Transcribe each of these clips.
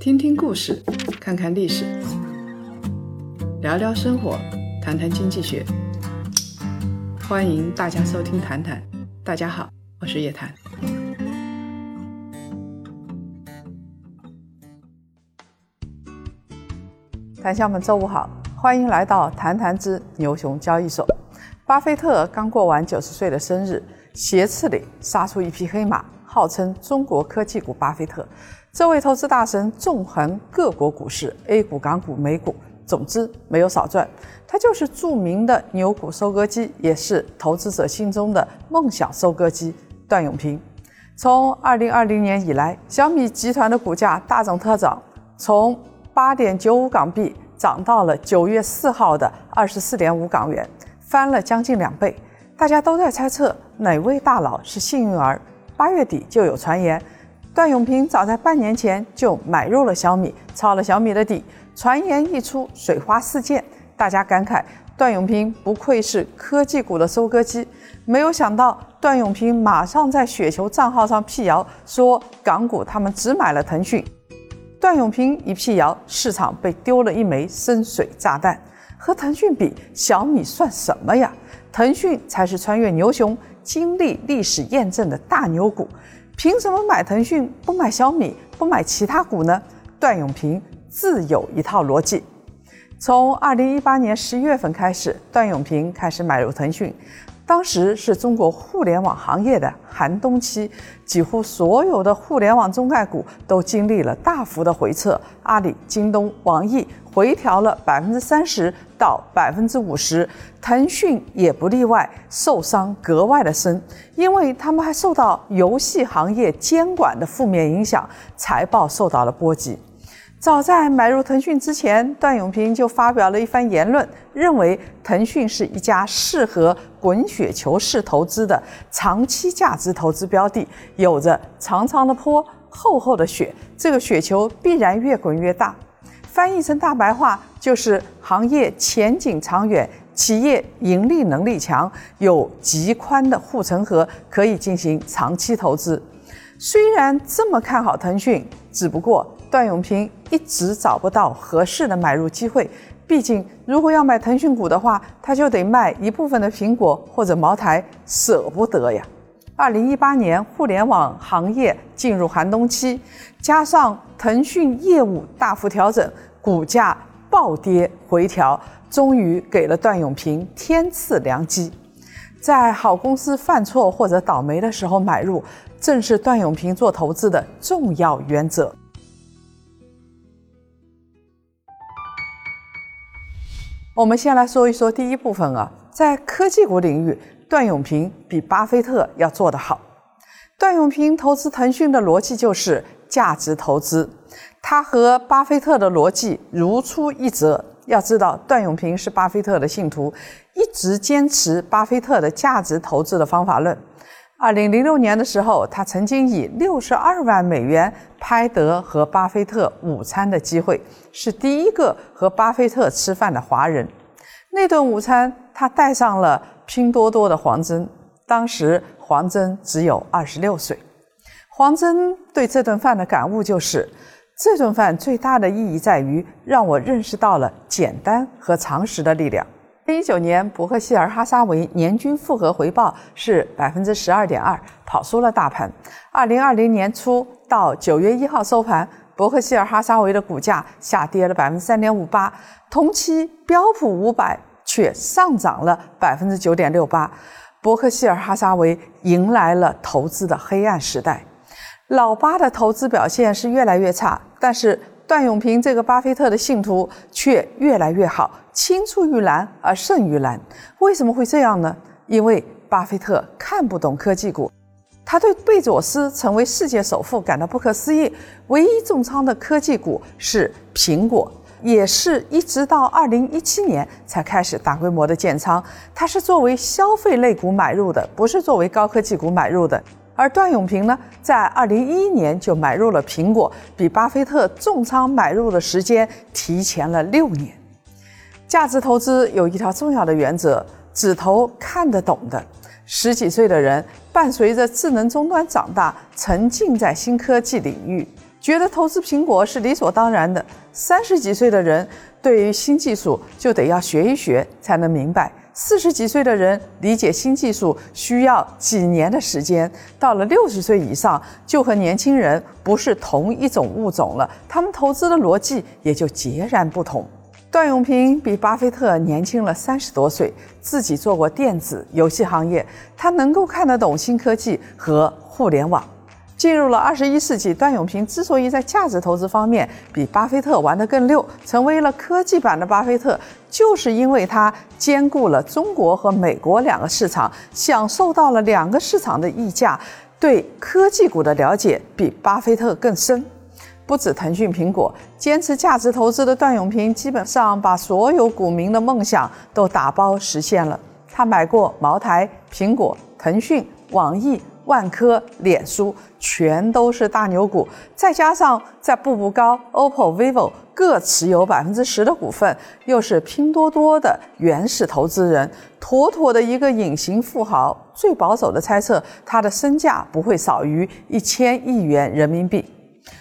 听听故事，看看历史，聊聊生活，谈谈经济学。欢迎大家收听《谈谈》，大家好，我是叶檀。谈笑们，周五好，欢迎来到《谈谈之牛熊交易所》。巴菲特刚过完九十岁的生日，斜刺里杀出一匹黑马，号称中国科技股巴菲特。这位投资大神纵横各国股市，A 股、港股、美股，总之没有少赚。他就是著名的牛股收割机，也是投资者心中的梦想收割机——段永平。从二零二零年以来，小米集团的股价大涨特涨，从八点九五港币涨到了九月四号的二十四点五港元，翻了将近两倍。大家都在猜测哪位大佬是幸运儿。八月底就有传言。段永平早在半年前就买入了小米，抄了小米的底。传言一出，水花四溅，大家感慨段永平不愧是科技股的收割机。没有想到，段永平马上在雪球账号上辟谣，说港股他们只买了腾讯。段永平一辟谣，市场被丢了一枚深水炸弹。和腾讯比，小米算什么呀？腾讯才是穿越牛熊、经历历史验证的大牛股。凭什么买腾讯不买小米不买其他股呢？段永平自有一套逻辑。从二零一八年十一月份开始，段永平开始买入腾讯。当时是中国互联网行业的寒冬期，几乎所有的互联网中概股都经历了大幅的回撤。阿里、京东、网易回调了百分之三十到百分之五十，腾讯也不例外，受伤格外的深，因为他们还受到游戏行业监管的负面影响，财报受到了波及。早在买入腾讯之前，段永平就发表了一番言论，认为腾讯是一家适合滚雪球式投资的长期价值投资标的，有着长长的坡、厚厚的雪，这个雪球必然越滚越大。翻译成大白话就是行业前景长远，企业盈利能力强，有极宽的护城河，可以进行长期投资。虽然这么看好腾讯，只不过。段永平一直找不到合适的买入机会，毕竟如果要买腾讯股的话，他就得卖一部分的苹果或者茅台，舍不得呀。二零一八年互联网行业进入寒冬期，加上腾讯业务大幅调整，股价暴跌回调，终于给了段永平天赐良机。在好公司犯错或者倒霉的时候买入，正是段永平做投资的重要原则。我们先来说一说第一部分啊，在科技股领域，段永平比巴菲特要做得好。段永平投资腾讯的逻辑就是价值投资，他和巴菲特的逻辑如出一辙。要知道，段永平是巴菲特的信徒，一直坚持巴菲特的价值投资的方法论。二零零六年的时候，他曾经以六十二万美元拍得和巴菲特午餐的机会，是第一个和巴菲特吃饭的华人。那顿午餐，他带上了拼多多的黄峥，当时黄峥只有二十六岁。黄峥对这顿饭的感悟就是：这顿饭最大的意义在于让我认识到了简单和常识的力量。零一九年，伯克希尔哈撒韦年均复合回报是百分之十二点二，跑输了大盘。二零二零年初到九月一号收盘，伯克希尔哈撒韦的股价下跌了百分之三点五八，同期标普五百却上涨了百分之九点六八。伯克希尔哈撒韦迎来了投资的黑暗时代，老巴的投资表现是越来越差，但是。段永平这个巴菲特的信徒却越来越好，青出于蓝而胜于蓝。为什么会这样呢？因为巴菲特看不懂科技股，他对贝佐斯成为世界首富感到不可思议。唯一重仓的科技股是苹果，也是一直到二零一七年才开始大规模的建仓。他是作为消费类股买入的，不是作为高科技股买入的。而段永平呢，在二零一一年就买入了苹果，比巴菲特重仓买入的时间提前了六年。价值投资有一条重要的原则：只投看得懂的。十几岁的人伴随着智能终端长大，沉浸在新科技领域，觉得投资苹果是理所当然的。三十几岁的人对于新技术就得要学一学才能明白，四十几岁的人理解新技术需要几年的时间，到了六十岁以上就和年轻人不是同一种物种了，他们投资的逻辑也就截然不同。段永平比巴菲特年轻了三十多岁，自己做过电子游戏行业，他能够看得懂新科技和互联网。进入了二十一世纪，段永平之所以在价值投资方面比巴菲特玩得更溜，成为了科技版的巴菲特，就是因为他兼顾了中国和美国两个市场，享受到了两个市场的溢价，对科技股的了解比巴菲特更深。不止腾讯、苹果，坚持价值投资的段永平，基本上把所有股民的梦想都打包实现了。他买过茅台、苹果、腾讯、网易、万科、脸书，全都是大牛股。再加上在步步高、OPPO、vivo 各持有百分之十的股份，又是拼多多的原始投资人，妥妥的一个隐形富豪。最保守的猜测，他的身价不会少于一千亿元人民币。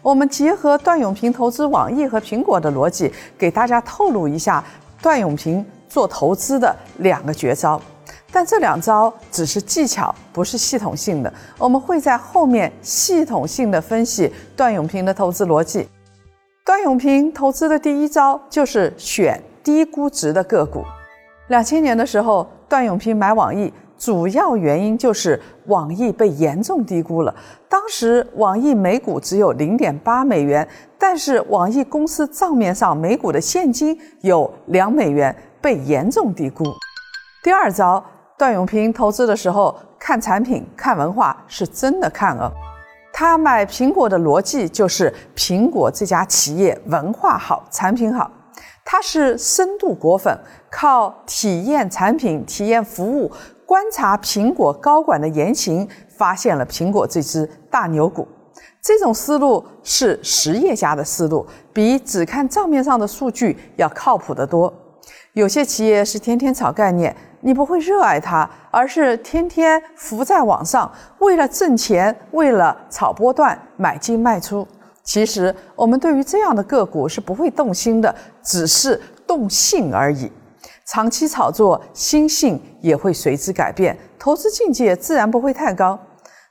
我们结合段永平投资网易和苹果的逻辑，给大家透露一下段永平做投资的两个绝招。但这两招只是技巧，不是系统性的。我们会在后面系统性的分析段永平的投资逻辑。段永平投资的第一招就是选低估值的个股。两千年的时候，段永平买网易。主要原因就是网易被严重低估了。当时网易每股只有零点八美元，但是网易公司账面上每股的现金有两美元，被严重低估。第二招，段永平投资的时候看产品、看文化，是真的看了。他买苹果的逻辑就是苹果这家企业文化好，产品好。他是深度果粉，靠体验产品、体验服务。观察苹果高管的言行，发现了苹果这只大牛股。这种思路是实业家的思路，比只看账面上的数据要靠谱得多。有些企业是天天炒概念，你不会热爱它，而是天天浮在网上，为了挣钱，为了炒波段买进卖出。其实我们对于这样的个股是不会动心的，只是动性而已。长期炒作，心性也会随之改变，投资境界自然不会太高。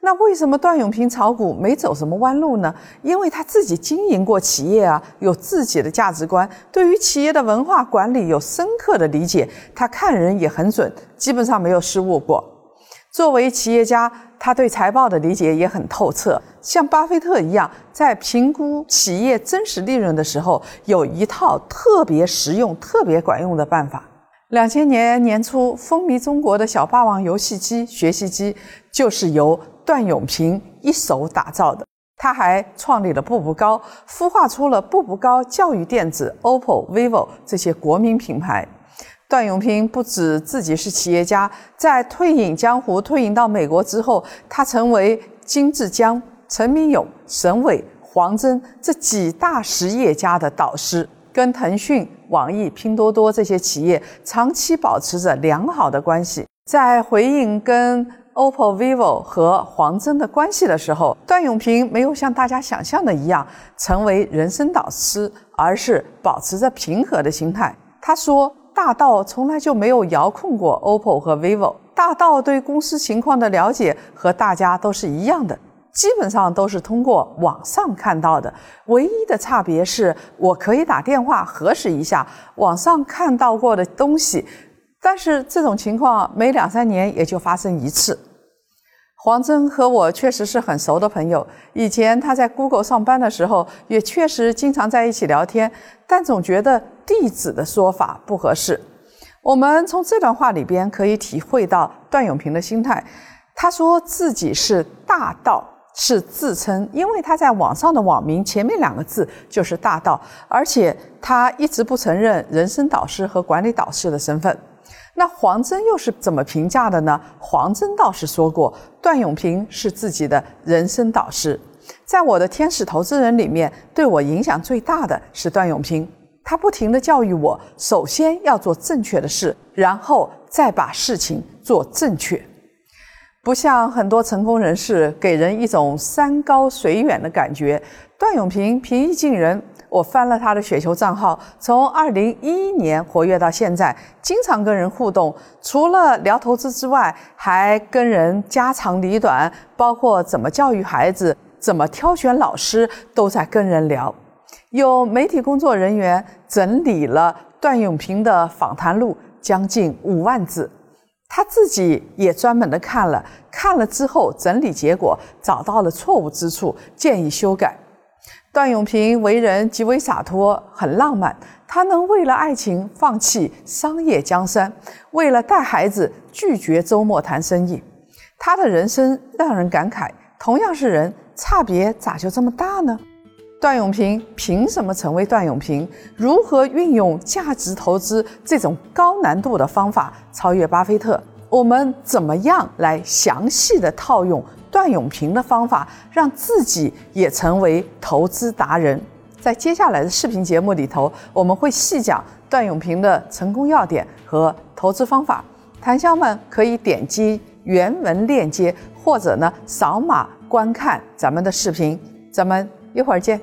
那为什么段永平炒股没走什么弯路呢？因为他自己经营过企业啊，有自己的价值观，对于企业的文化管理有深刻的理解，他看人也很准，基本上没有失误过。作为企业家，他对财报的理解也很透彻，像巴菲特一样，在评估企业真实利润的时候，有一套特别实用、特别管用的办法。两千年年初风靡中国的小霸王游戏机、学习机，就是由段永平一手打造的。他还创立了步步高，孵化出了步步高教育电子、OPPO、vivo 这些国民品牌。段永平不止自己是企业家，在退隐江湖、退隐到美国之后，他成为金志江、陈明勇、沈伟、黄峥这几大实业家的导师。跟腾讯、网易、拼多多这些企业长期保持着良好的关系。在回应跟 OPPO、vivo 和黄峥的关系的时候，段永平没有像大家想象的一样成为人生导师，而是保持着平和的心态。他说：“大道从来就没有遥控过 OPPO 和 vivo，大道对公司情况的了解和大家都是一样的。”基本上都是通过网上看到的，唯一的差别是我可以打电话核实一下网上看到过的东西，但是这种情况每两三年也就发生一次。黄峥和我确实是很熟的朋友，以前他在 Google 上班的时候也确实经常在一起聊天，但总觉得地址的说法不合适。我们从这段话里边可以体会到段永平的心态，他说自己是大道。是自称，因为他在网上的网名前面两个字就是大道，而且他一直不承认人生导师和管理导师的身份。那黄峥又是怎么评价的呢？黄峥倒是说过，段永平是自己的人生导师。在我的天使投资人里面，对我影响最大的是段永平，他不停地教育我，首先要做正确的事，然后再把事情做正确。不像很多成功人士给人一种山高水远的感觉。段永平平易近人，我翻了他的雪球账号，从二零一一年活跃到现在，经常跟人互动。除了聊投资之外，还跟人家长里短，包括怎么教育孩子、怎么挑选老师，都在跟人聊。有媒体工作人员整理了段永平的访谈录，将近五万字。他自己也专门的看了，看了之后整理结果，找到了错误之处，建议修改。段永平为人极为洒脱，很浪漫。他能为了爱情放弃商业江山，为了带孩子拒绝周末谈生意。他的人生让人感慨：同样是人，差别咋就这么大呢？段永平凭什么成为段永平？如何运用价值投资这种高难度的方法超越巴菲特？我们怎么样来详细的套用段永平的方法，让自己也成为投资达人？在接下来的视频节目里头，我们会细讲段永平的成功要点和投资方法。檀香们可以点击原文链接，或者呢扫码观看咱们的视频。咱们。一会儿见。